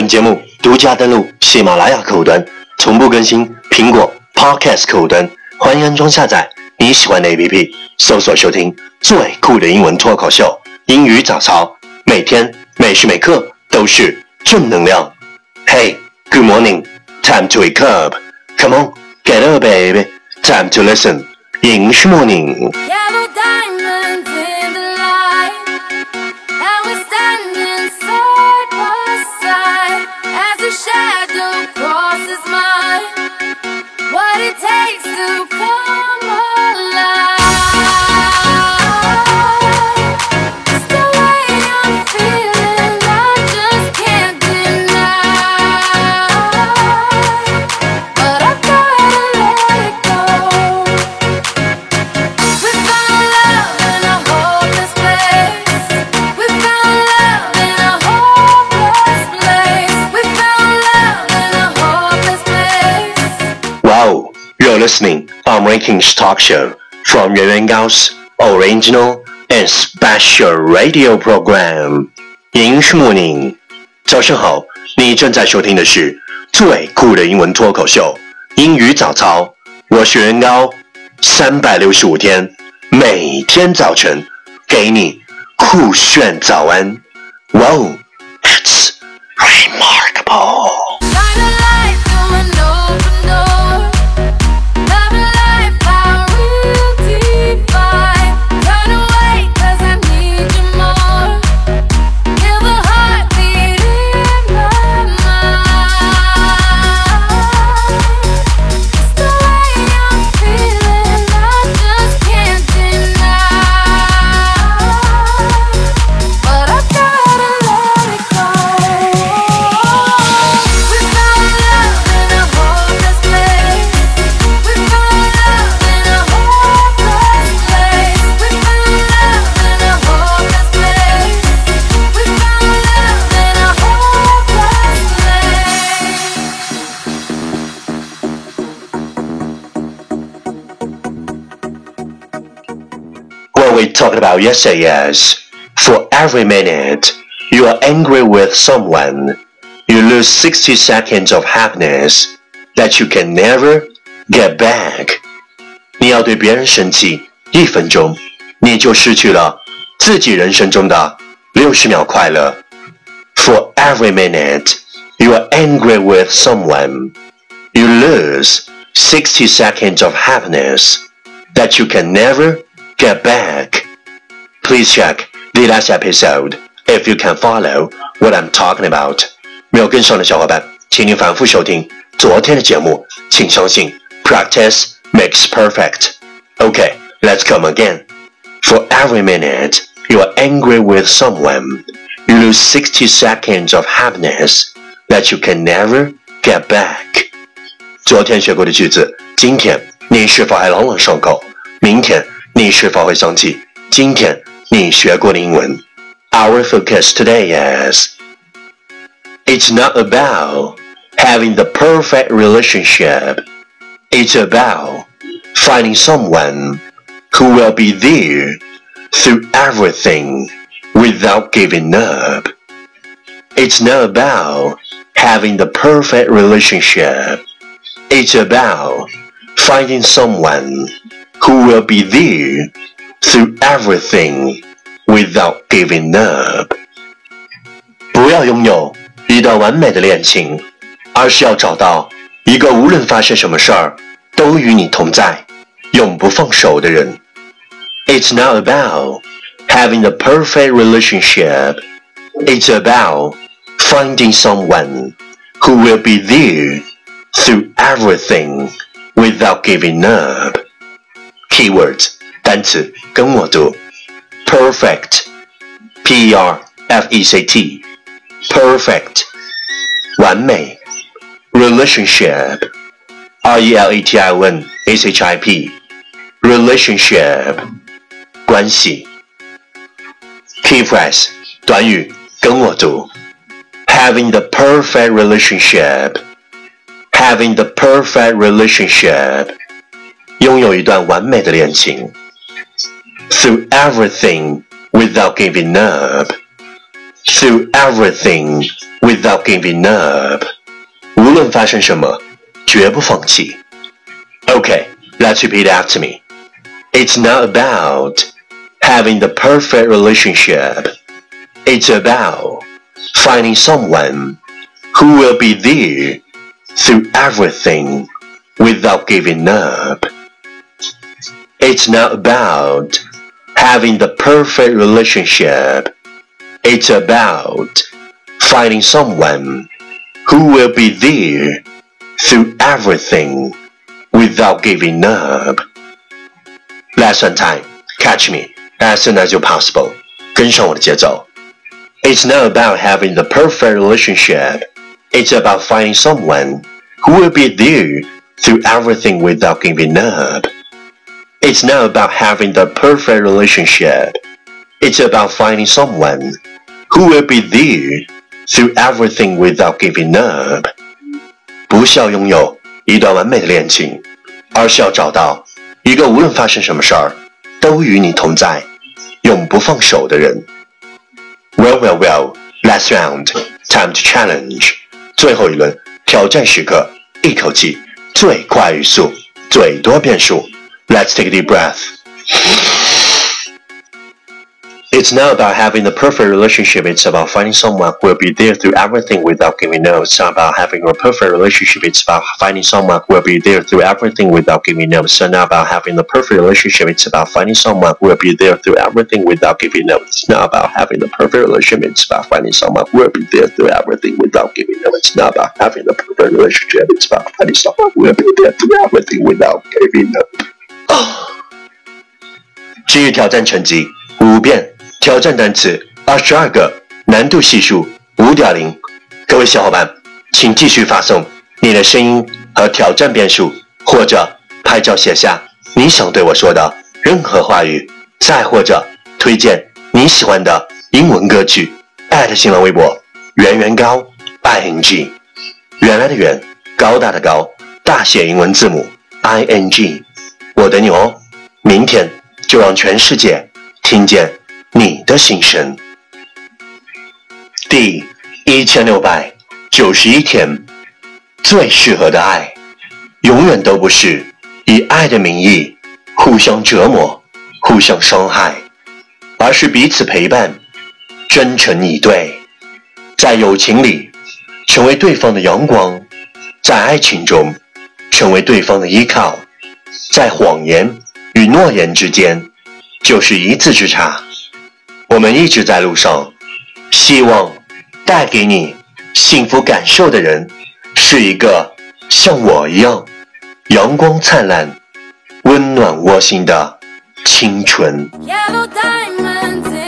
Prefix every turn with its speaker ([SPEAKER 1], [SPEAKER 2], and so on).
[SPEAKER 1] 本节目独家登录喜马拉雅客户端，同步更新苹果 Podcast 客户端，欢迎安装下载你喜欢的 APP，搜索收听最酷的英文脱口秀《英语早操》，每天每时每刻都是正能量。Hey, good morning, time to wake up. Come on, get up, baby. Time to listen. English morning.
[SPEAKER 2] To
[SPEAKER 1] listening on Rankings Talk Show from Yuan Gao's original and special radio program. 英式 Morning，早上好，你正在收听的是最酷的英文脱口秀《英语早操》，我是袁高，三百六十五天，每天早晨给你酷炫早安。Wow, it's we talked about yesterday is for every minute you are angry with someone, you lose 60 seconds of happiness that you can never get back. 你要对别人生气一分钟，你就失去了自己人生中的六十秒快乐。For every minute you are angry with someone, you lose 60 seconds of happiness that you can never get back. Please check the last episode if you can follow what I'm talking about. 没有跟上的小伙伴，请您反复收听昨天的节目。请相信，practice makes perfect. Okay, let's come again. For every minute you are angry with someone, you lose 60 seconds of happiness that you can never get back. 昨天学过的句子，今天你是否还朗朗上口？明天 你是否会想起今天你学过的英文？Our focus today is It's not about having the perfect relationship. It's about finding someone who will be there through everything without giving up. It's not about having the perfect relationship. It's about finding someone who will be there through everything without giving up. 不要拥有一段完美的恋情，而是要找到一个无论发生什么事儿都与你同在、永不放手的人。It's not about having the perfect relationship. It's about finding someone who will be there through everything without giving up. Keywords 单词跟我读，perfect, p e r f e c t, perfect 完美，relationship, r e l a t i o n s h i p, relationship 关系。Key phrase 短语跟我读，having the perfect relationship, having the perfect relationship 拥有一段完美的恋情。Through everything without giving up， through everything without giving up. 无论发生什么，绝不放弃。Okay, let's repeat after me. It's not about having the perfect relationship. It's about finding someone who will be there through everything without giving up. It's not about having the perfect relationship. It's about finding someone who will be there through everything without giving up. Lesson time. Catch me as soon as you're possible. 跟上我的节奏。It's not about having the perfect relationship. It's about finding someone who will be there through everything without giving up. It's not about having the perfect relationship. It's about finding someone who will be there through everything without giving up. 不是要拥有一段完美的恋情，而是要找到一个无论发生什么事儿都与你同在、永不放手的人。Well, well, well. Last round, time to challenge. 最后一轮挑战时刻，一口气最快语速，最多变数。 Let's take a deep breath. It's not about having the perfect relationship. It's about finding someone who will be there through everything without giving no. It's not about having a perfect relationship. It's about finding someone who will be there through everything without giving no. It's not about having the perfect relationship. It's about finding someone who will be there through everything without giving no. It's not about having the perfect relationship. It's about finding someone who will be there through everything without giving no. It's not about having the perfect relationship. It's about finding someone who will be there through everything without giving no. 今日挑战成绩五遍，挑战单词二十二个，难度系数五点零。各位小伙伴，请继续发送你的声音和挑战变数，或者拍照写下你想对我说的任何话语，再或者推荐你喜欢的英文歌曲。艾特新浪微博圆圆高 i n g，原来的圆，高大的高，大写英文字母 i n g。我等你哦，明天就让全世界听见你的心声。第一千六百九十一天，最适合的爱，永远都不是以爱的名义互相折磨、互相伤害，而是彼此陪伴、真诚以对，在友情里成为对方的阳光，在爱情中成为对方的依靠。在谎言与诺言之间，就是一字之差。我们一直在路上，希望带给你幸福感受的人，是一个像我一样阳光灿烂、温暖窝心的清纯。
[SPEAKER 2] Yellow diamonds